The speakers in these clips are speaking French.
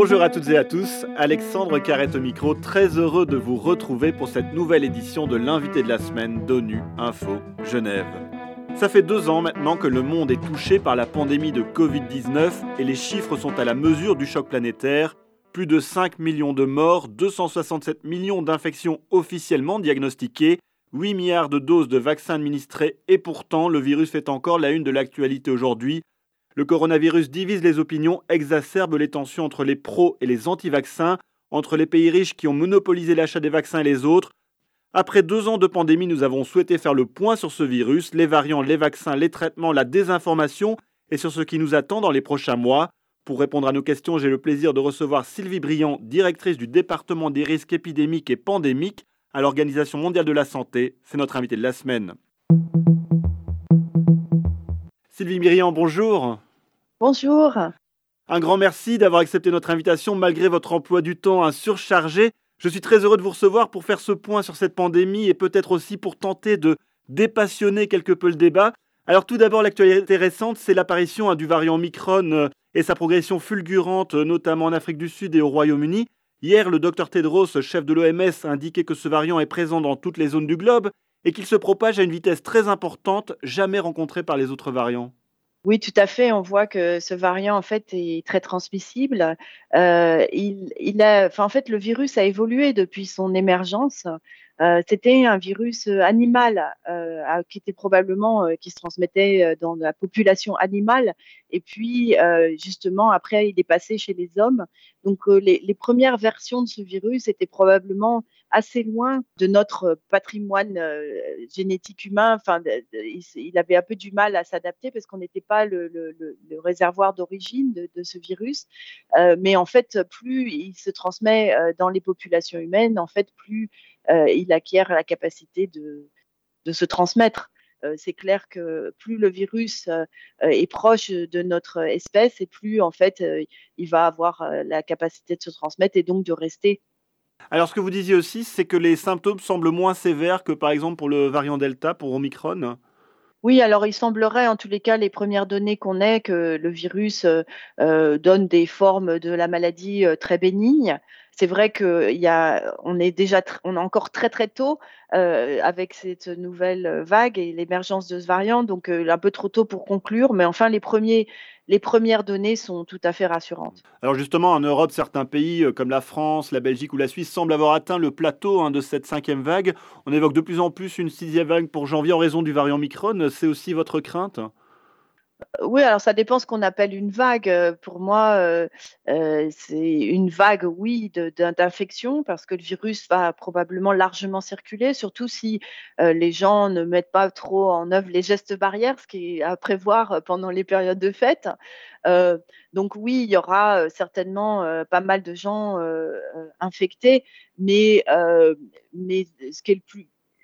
Bonjour à toutes et à tous, Alexandre Carrette au micro, très heureux de vous retrouver pour cette nouvelle édition de l'invité de la semaine d'ONU Info Genève. Ça fait deux ans maintenant que le monde est touché par la pandémie de Covid-19 et les chiffres sont à la mesure du choc planétaire. Plus de 5 millions de morts, 267 millions d'infections officiellement diagnostiquées, 8 milliards de doses de vaccins administrés et pourtant le virus fait encore la une de l'actualité aujourd'hui. Le coronavirus divise les opinions, exacerbe les tensions entre les pros et les anti-vaccins, entre les pays riches qui ont monopolisé l'achat des vaccins et les autres. Après deux ans de pandémie, nous avons souhaité faire le point sur ce virus, les variants, les vaccins, les traitements, la désinformation et sur ce qui nous attend dans les prochains mois. Pour répondre à nos questions, j'ai le plaisir de recevoir Sylvie Briand, directrice du département des risques épidémiques et pandémiques à l'Organisation mondiale de la santé. C'est notre invité de la semaine. Sylvie Myriam, bonjour. Bonjour. Un grand merci d'avoir accepté notre invitation malgré votre emploi du temps surchargé. Je suis très heureux de vous recevoir pour faire ce point sur cette pandémie et peut-être aussi pour tenter de dépassionner quelque peu le débat. Alors tout d'abord, l'actualité récente, c'est l'apparition hein, du variant Omicron euh, et sa progression fulgurante, notamment en Afrique du Sud et au Royaume-Uni. Hier, le docteur Tedros, chef de l'OMS, a indiqué que ce variant est présent dans toutes les zones du globe et qu'il se propage à une vitesse très importante, jamais rencontrée par les autres variants. Oui, tout à fait. On voit que ce variant, en fait, est très transmissible. Euh, il, a, en fait, le virus a évolué depuis son émergence. Euh, c'était un virus euh, animal qui était probablement qui se transmettait dans la population animale. Et puis, justement, après, il est passé chez les hommes. Donc, les, les, premières versions de ce virus étaient probablement assez loin de notre patrimoine génétique humain. Enfin, il, avait un peu du mal à s'adapter parce qu'on n'était pas le, réservoir d'origine de, ce virus. mais en fait, plus il se transmet dans les populations humaines, en fait, plus il acquiert la capacité de se transmettre. C'est clair que plus le virus est proche de notre espèce et plus en fait il va avoir la capacité de se transmettre et donc de rester alors, ce que vous disiez aussi, c'est que les symptômes semblent moins sévères que par exemple pour le variant Delta, pour Omicron. Oui, alors il semblerait, en tous les cas, les premières données qu'on ait, que le virus euh, euh, donne des formes de la maladie euh, très bénignes. C'est vrai qu'on est déjà, on est encore très très tôt avec cette nouvelle vague et l'émergence de ce variant, donc un peu trop tôt pour conclure. Mais enfin, les premières données sont tout à fait rassurantes. Alors justement, en Europe, certains pays euh, comme la France, la Belgique ou la Suisse semblent avoir atteint le plateau hein, de cette cinquième vague. On évoque de plus en plus une sixième vague pour janvier en raison du variant Micron. C'est aussi votre crainte? Oui, alors ça dépend ce qu'on appelle une vague. Euh, pour moi, euh, euh, c'est une vague, oui, d'infection parce que le virus va probablement largement circuler, surtout si les gens ne mettent pas trop en œuvre les gestes barrières, ce qui est à prévoir pendant les périodes de fête. donc oui, il y aura certainement pas mal de gens infectés, mais,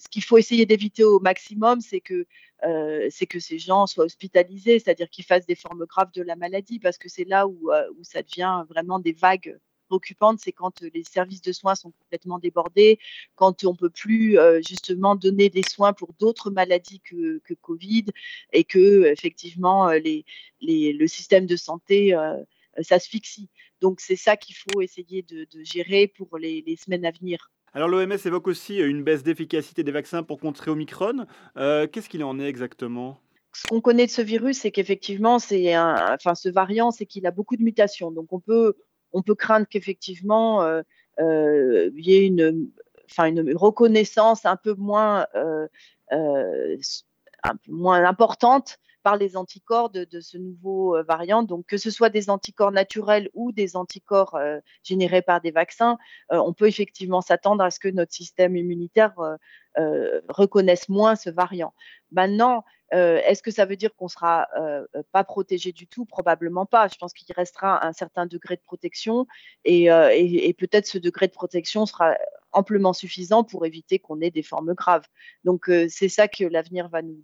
ce qu'il faut essayer d'éviter au maximum, c'est que, euh, c'est que ces gens soient hospitalisés, c'est-à-dire qu'ils fassent des formes graves de la maladie, parce que c'est là où, euh, ça devient vraiment des vagues préoccupantes, c'est quand les services de soins sont complètement débordés, quand on ne peut plus euh, justement donner des soins pour d'autres maladies que, Covid, et que effectivement le système de santé s'asphyxie. Donc c'est ça qu'il faut essayer de, gérer pour les semaines à venir. Alors l'OMS évoque aussi euh, une baisse d'efficacité des vaccins pour contrer Omicron. Euh, qu'est-ce qu'il en est exactement? Ce qu'on connaît de ce virus, c'est qu'effectivement, c'est enfin, ce variant, c'est qu'il a beaucoup de mutations. Donc, on peut, on peut craindre qu'effectivement, euh, il y ait une, enfin, une reconnaissance un peu moins, un peu moins importante par les anticorps de, ce nouveau euh, variant. Donc, que ce soit des anticorps naturels ou des anticorps euh, générés par des vaccins, euh, on peut effectivement s'attendre à ce que notre système immunitaire reconnaisse moins ce variant. Maintenant, Est-ce que ça veut dire qu'on sera pas protégé du tout? Probablement pas. Je pense qu'il restera un certain degré de protection et, et peut-être ce degré de protection sera amplement suffisant pour éviter qu'on ait des formes graves. Donc c'est ça que l'avenir va nous,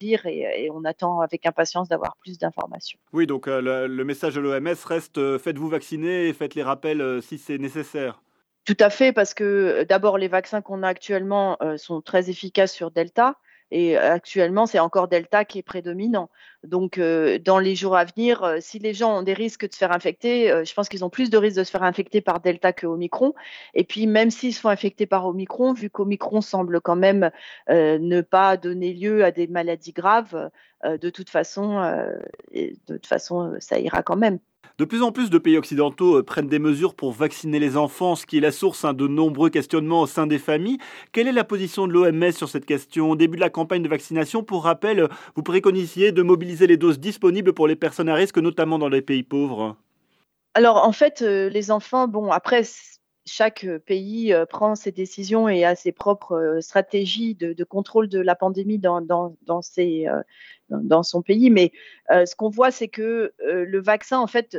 et, on attend avec impatience d'avoir plus d'informations. Oui, donc euh, le, message de l'OMS reste euh, faites-vous vacciner et faites les rappels euh, si c'est nécessaire. Tout à fait, parce que d'abord, les vaccins qu'on a actuellement sont très efficaces sur Delta. Et actuellement, c'est encore Delta qui est prédominant. Donc, dans les jours à venir, si les gens ont des risques de se faire infecter, je pense qu'ils ont plus de risques de se faire infecter par Delta que Omicron. Et puis, même s'ils sont infectés par Omicron, vu qu'Omicron semble quand même ne pas donner lieu à des maladies graves, de toute façon, de toute façon, ça ira quand même. De plus en plus de pays occidentaux euh, prennent des mesures pour vacciner les enfants, ce qui est la source hein, de nombreux questionnements au sein des familles. Quelle est la position de l'OMS sur cette question? Au début de la campagne de vaccination, pour rappel, vous préconisiez de mobiliser les doses disponibles pour les personnes à risque, notamment dans les pays pauvres. Alors en fait, euh, les enfants, bon, après, chaque euh, pays euh, prend ses décisions et a ses propres euh, stratégies de, contrôle de la pandémie dans, son pays. Mais ce qu'on voit, c'est que le vaccin, en fait,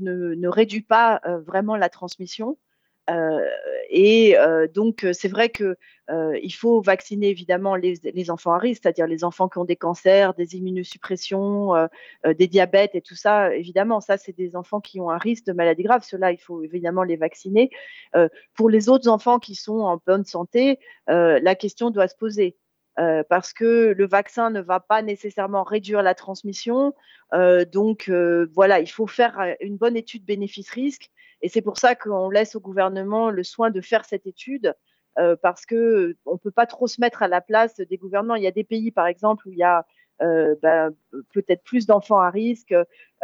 ne réduit pas vraiment la transmission. Euh, et euh, donc, c'est vrai que euh, il faut vacciner évidemment les, enfants à risque, c'est-à-dire les enfants qui ont des cancers, des immunosuppressions, des diabètes et tout ça. Évidemment, ça, c'est des enfants qui ont un risque de maladie grave. Ceux-là, il faut évidemment les vacciner. pour les autres enfants qui sont en bonne santé, la question doit se poser. parce que le vaccin ne va pas nécessairement réduire la transmission. donc voilà, il faut faire une bonne étude bénéfice-risque et c'est pour ça qu'on laisse au gouvernement le soin de faire cette étude, euh, parce que on peut pas trop se mettre à la place des gouvernements. Il y a des pays, par exemple, où il y a euh, ben, peut-être plus d'enfants à risque,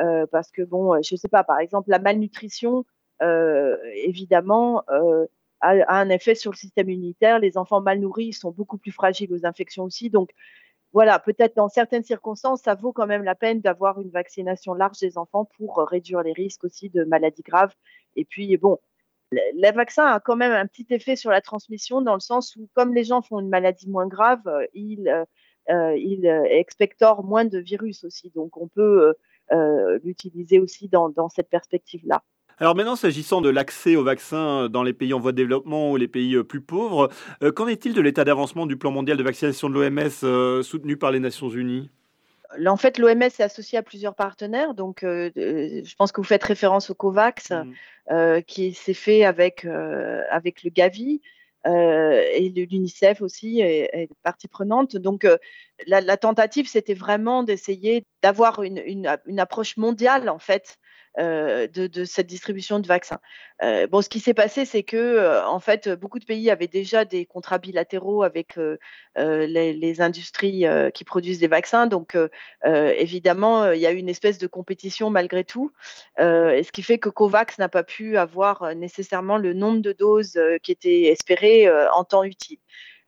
euh, parce que bon, je sais pas, par exemple, la malnutrition, évidemment, a, a, un effet sur le système immunitaire. Les enfants mal nourris sont beaucoup plus fragiles aux infections aussi. Donc, voilà, peut-être dans certaines circonstances, ça vaut quand même la peine d'avoir une vaccination large des enfants pour réduire les risques aussi de maladies graves et puis, bon, le, vaccin a quand même un petit effet sur la transmission dans le sens où, comme les gens font une maladie moins grave, euh, ils, euh, euh, ils expectorent moins de virus aussi. Donc, on peut l'utiliser aussi dans, cette perspective-là. Alors maintenant, s'agissant de l'accès au vaccin dans les pays en voie de développement ou les pays plus pauvres, qu'en est-il de l'état d'avancement du plan mondial de vaccination de l'OMS soutenu par les Nations Unies? En fait, l'OMS est associé à plusieurs partenaires. Donc, je pense que vous faites référence au COVAX. Mmh. Euh, qui s'est fait avec, euh, avec le Gavi. Euh, et l'UNICEF aussi est, est, partie prenante. Donc, la, la, tentative, c'était vraiment d'essayer d'avoir une, une, une, approche mondiale, en fait, euh, de, cette distribution de vaccins. Euh, bon, ce qui s'est passé, c'est que euh, en fait, beaucoup de pays avaient déjà des contrats bilatéraux avec les, industries qui produisent des vaccins. Donc, évidemment, il y a eu une espèce de compétition malgré tout, et ce qui fait que COVAX n'a pas pu avoir nécessairement le nombre de doses qui étaient espérées en temps utile.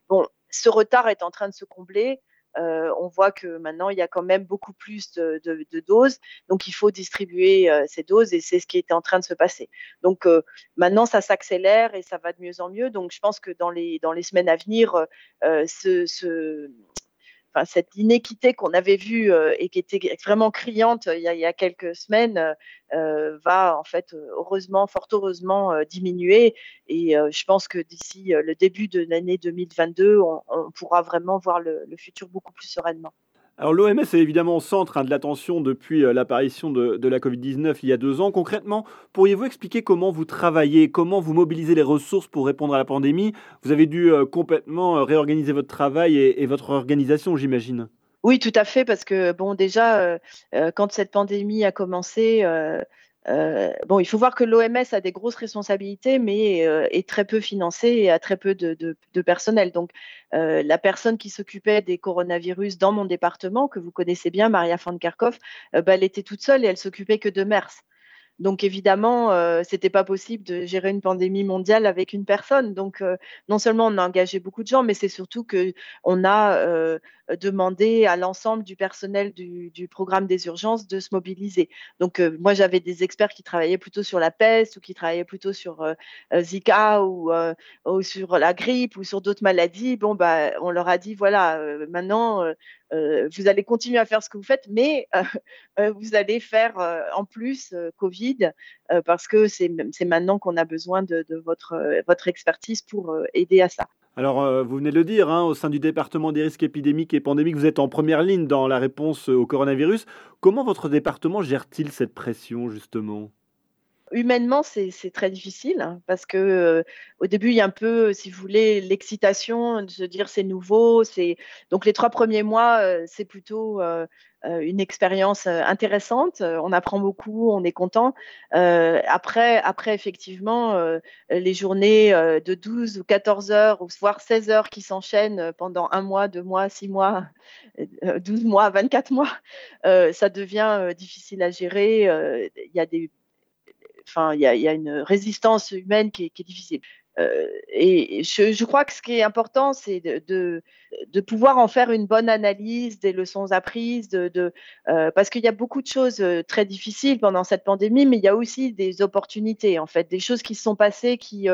Bon, ce retard est en train de se combler. Euh, on voit que maintenant, il y a quand même beaucoup plus de, doses. Donc, il faut distribuer euh, ces doses et c'est ce qui est en train de se passer. Donc, euh, maintenant, ça s'accélère et ça va de mieux en mieux. Donc, je pense que dans les, dans les semaines à venir, ce, cette inéquité qu'on avait vue euh, et qui était vraiment criante euh, il y a, quelques semaines euh, va en fait heureusement, fort heureusement diminuer. Et je pense que d'ici le début de l'année 2022, on, pourra vraiment voir le futur beaucoup plus sereinement. Alors l'OMS est évidemment au centre hein, de l'attention depuis euh, l'apparition de, la Covid-19 il y a deux ans. Concrètement, pourriez-vous expliquer comment vous travaillez, comment vous mobilisez les ressources pour répondre à la pandémie? Vous avez dû euh, complètement euh, réorganiser votre travail et, votre organisation, j'imagine. Oui, tout à fait, parce que bon, déjà, quand cette pandémie a commencé, euh, bon, il faut voir que l'OMS a des grosses responsabilités, mais euh, est très peu financée et a très peu de, personnel. Donc, euh, la personne qui s'occupait des coronavirus dans mon département, que vous connaissez bien, Maria Van Kerkhoff, bah, elle était toute seule et elle s'occupait que de MERS. Donc évidemment, euh, c'était pas possible de gérer une pandémie mondiale avec une personne. Donc non seulement on a engagé beaucoup de gens, mais c'est surtout que on a demandé à l'ensemble du personnel du, programme des urgences de se mobiliser. Donc euh, moi j'avais des experts qui travaillaient plutôt sur la peste ou qui travaillaient plutôt sur euh, Zika ou, ou, sur la grippe ou sur d'autres maladies. Bon bah on leur a dit voilà maintenant euh, vous allez continuer à faire ce que vous faites, mais euh, euh, vous allez faire en plus Covid parce que c'est maintenant qu'on a besoin de, votre, votre expertise pour aider à ça. Alors, vous venez de le dire, hein, au sein du département des risques épidémiques et pandémiques, vous êtes en première ligne dans la réponse au coronavirus. Comment votre département gère-t-il cette pression, justement? Humainement, c'est très difficile hein, parce que euh, au début, il y a un peu, si vous voulez, l'excitation de se dire c'est nouveau. C'est donc les trois premiers mois, euh, c'est plutôt euh, une expérience intéressante. On apprend beaucoup, on est content. après, après effectivement, les journées de 12 ou 14 heures, voire 16 heures qui s'enchaînent pendant un mois, deux mois, six mois, 12 mois, 24 mois, ça devient difficile à gérer. Il y a des enfin, il y, a, une résistance humaine qui est, difficile. Euh, et je, crois que ce qui est important, c'est de, pouvoir en faire une bonne analyse des leçons apprises, euh, parce qu'il y a beaucoup de choses euh, très difficiles pendant cette pandémie, mais il y a aussi des opportunités, en fait, des choses qui se sont passées qui,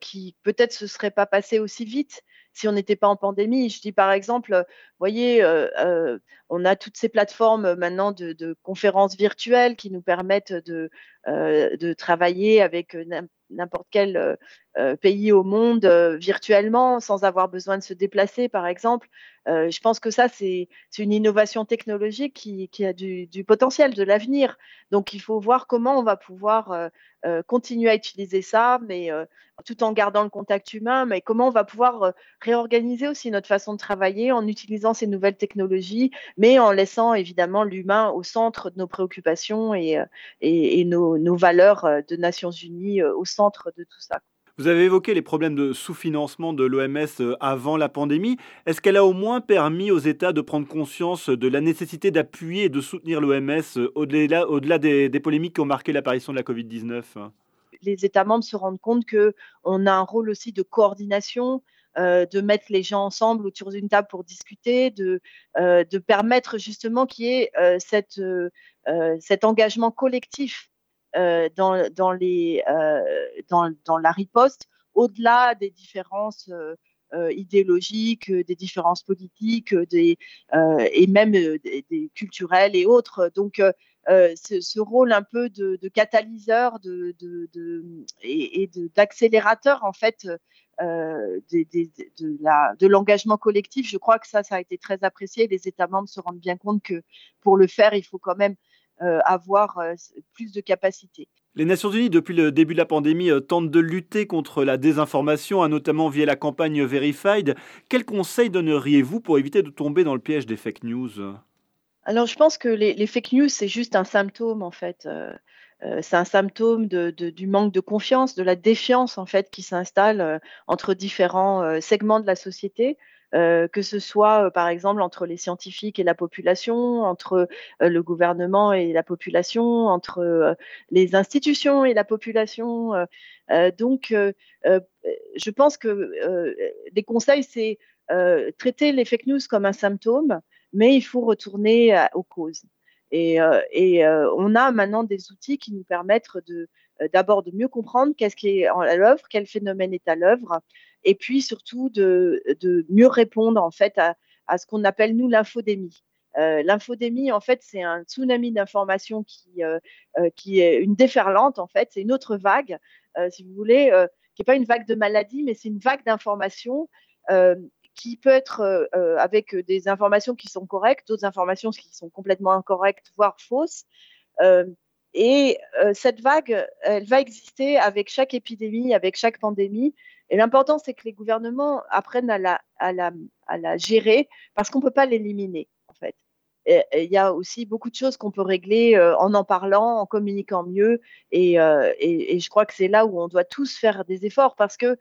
qui peut-être se seraient pas passées aussi vite si on n'était pas en pandémie. Je dis par exemple, voyez, euh, euh, on a toutes ces plateformes maintenant de, conférences virtuelles qui nous permettent de, euh, travailler avec n'importe quel pays au monde virtuellement sans avoir besoin de se déplacer, par exemple. je pense que ça, c'est une innovation technologique qui, qui a du, du, potentiel, de l'avenir. Donc, il faut voir comment on va pouvoir continuer à utiliser ça, mais tout en gardant le contact humain, mais comment on va pouvoir réorganiser aussi notre façon de travailler en utilisant ces nouvelles technologies, mais en laissant évidemment l'humain au centre de nos préoccupations et, et, nos, nos, valeurs de Nations Unies au centre de tout ça. Vous avez évoqué les problèmes de sous-financement de l'OMS avant la pandémie. Est-ce qu'elle a au moins permis aux États de prendre conscience de la nécessité d'appuyer et de soutenir l'OMS au-delà au -delà des, des polémiques qui ont marqué l'apparition de la Covid-19 les États membres se rendent compte qu'on a un rôle aussi de coordination, euh, de mettre les gens ensemble autour d'une table pour discuter, de, euh, de permettre justement qu'il y ait euh, cet engagement collectif dans, dans, les, dans, dans, la riposte, au-delà des différences idéologiques, des différences politiques, des, et même des, culturelles et autres. Donc, ce, rôle un peu de, catalyseur de, et, d'accélérateur en fait euh, de, l'engagement collectif. Je crois que ça, ça a été très apprécié. Les États membres se rendent bien compte que pour le faire, il faut quand même euh, avoir plus de capacité. Les Nations Unies, depuis le début de la pandémie, tentent de lutter contre la désinformation, notamment via la campagne Verified. Quels conseils donneriez-vous pour éviter de tomber dans le piège des fake news? Alors, je pense que les, fake news, c'est juste un symptôme, en fait. Euh, euh, c'est un symptôme du manque de confiance, de la défiance, en fait, qui s'installe euh, entre différents segments de la société. que ce soit par exemple entre les scientifiques et la population, entre le gouvernement et la population, entre les institutions et la population. donc, je pense que les conseils, c'est traiter les fake news comme un symptôme, mais il faut retourner aux causes. Et, euh, euh, on a maintenant des outils qui nous permettent euh, d'abord de mieux comprendre qu'est-ce qui est à l'œuvre, quel phénomène est à l'œuvre, et puis surtout de, mieux répondre en fait à, ce qu'on appelle nous l'infodémie. l'infodémie, en fait, c'est un tsunami d'informations qui, qui est une déferlante, en fait, c'est une autre vague, si vous voulez, qui n'est pas une vague de maladie, mais c'est une vague d'informations qui peut être euh, euh, avec des informations qui sont correctes, d'autres informations qui sont complètement incorrectes, voire fausses. Euh, et cette vague, elle va exister avec chaque épidémie, avec chaque pandémie. Et l'important, c'est que les gouvernements apprennent à la, à la, à la gérer parce qu'on ne peut pas l'éliminer, en fait. Il y a aussi beaucoup de choses qu'on peut régler en en parlant, en communiquant mieux. Et, et je crois que c'est là où on doit tous faire des efforts parce que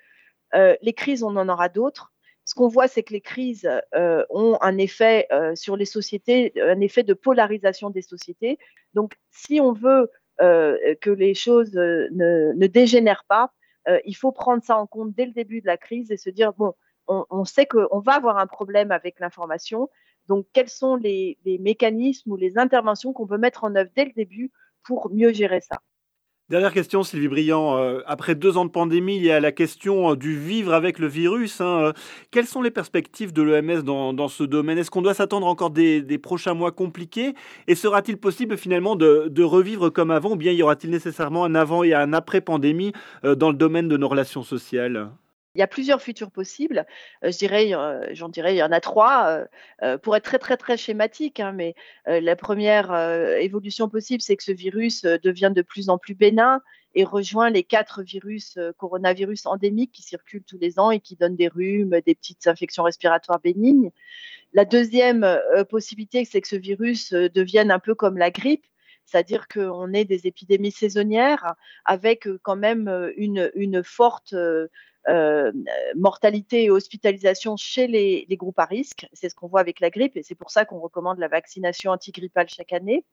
les crises, on en aura d'autres ce qu'on voit, c'est que les crises euh, ont un effet euh, sur les sociétés, un effet de polarisation des sociétés. Donc, si on veut euh, que les choses ne, dégénèrent pas, il faut prendre ça en compte dès le début de la crise et se dire, bon, on, sait qu'on va avoir un problème avec l'information. Donc, quels sont les mécanismes ou les interventions qu'on peut mettre en œuvre dès le début pour mieux gérer ça? Dernière question, Sylvie Briand. Euh, après deux ans de pandémie, il y a la question euh, du vivre avec le virus. Hein, euh. Quelles sont les perspectives de l'OMS dans, ce domaine? Est-ce qu'on doit s'attendre encore des, prochains mois compliqués? Et sera-t-il possible finalement de, revivre comme avant Ou bien y aura-t-il nécessairement un avant et un après pandémie dans le domaine de nos relations sociales? Il y a plusieurs futurs possibles. je dirais, j'en dirais, il y en a trois. pour être très très très schématique, hein, mais la première évolution possible, c'est que ce virus devient de plus en plus bénin et rejoint les quatre virus coronavirus endémiques qui circulent tous les ans et qui donnent des rhumes, des petites infections respiratoires bénignes. La deuxième possibilité, c'est que ce virus devienne un peu comme la grippe, c'est-à-dire qu'on ait des épidémies saisonnières avec quand même une forte euh, mortalité et hospitalisation chez les, groupes à risque. C'est ce qu'on voit avec la grippe et c'est pour ça qu'on recommande la vaccination antigrippale chaque année.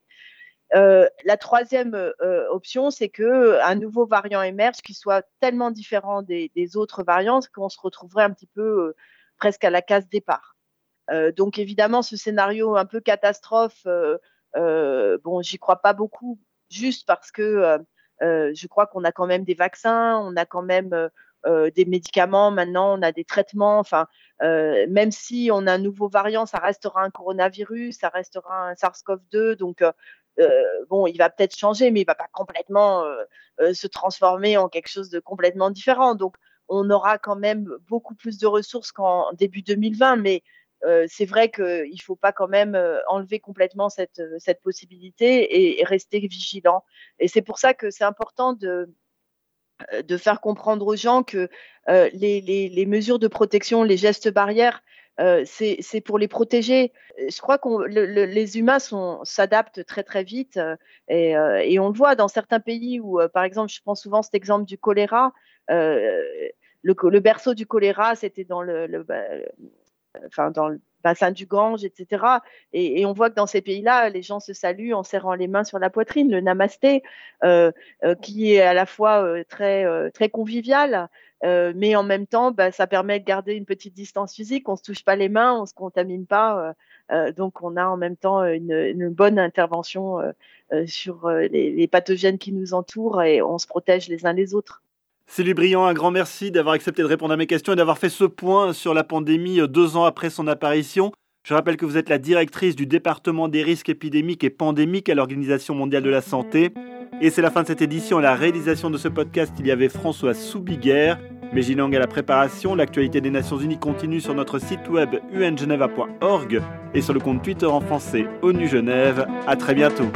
Euh, la troisième euh, option, c'est que un nouveau variant émerge qui soit tellement différent des, autres variants qu'on se retrouverait un petit peu presque à la case départ. donc évidemment, ce scénario un peu catastrophe, bon, j'y crois pas beaucoup, juste parce que je crois qu'on a quand même des vaccins, on a quand même des médicaments, maintenant on a des traitements. Enfin, euh, même si on a un nouveau variant, ça restera un coronavirus, ça restera un SARS-CoV-2. Donc, euh, bon, il va peut-être changer, mais il va pas complètement se transformer en quelque chose de complètement différent. Donc, on aura quand même beaucoup plus de ressources qu'en début 2020, mais c'est vrai qu'il ne faut pas quand même enlever complètement cette, possibilité et, rester vigilant. Et c'est pour ça que c'est important de, euh, de faire comprendre aux gens que euh, les, mesures de protection, les gestes barrières, euh, c'est pour les protéger. Je crois que les humains s'adaptent très très vite et, on le voit dans certains pays où, par exemple, je prends souvent cet exemple du choléra. Le, berceau du choléra, c'était dans le, bah, enfin dans le bassin du Gange, etc. Et, on voit que dans ces pays-là, les gens se saluent en serrant les mains sur la poitrine, le namasté, euh, euh, qui est à la fois euh, très, très convivial, mais en même temps, bah, ça permet de garder une petite distance physique. On se touche pas les mains, on se contamine pas. donc, on a en même temps une, bonne intervention sur les pathogènes qui nous entourent et on se protège les uns les autres. Sylvie Briand, un grand merci d'avoir accepté de répondre à mes questions et d'avoir fait ce point sur la pandémie euh, deux ans après son apparition. Je rappelle que vous êtes la directrice du département des risques épidémiques et pandémiques à l'Organisation mondiale de la santé. Et c'est la fin de cette édition. À la réalisation de ce podcast, il y avait François Soubiguerre, Mégilang à la préparation. L'actualité des Nations Unies continue sur notre site web ungeneva.org et sur le compte Twitter en français ONU Genève. À très bientôt.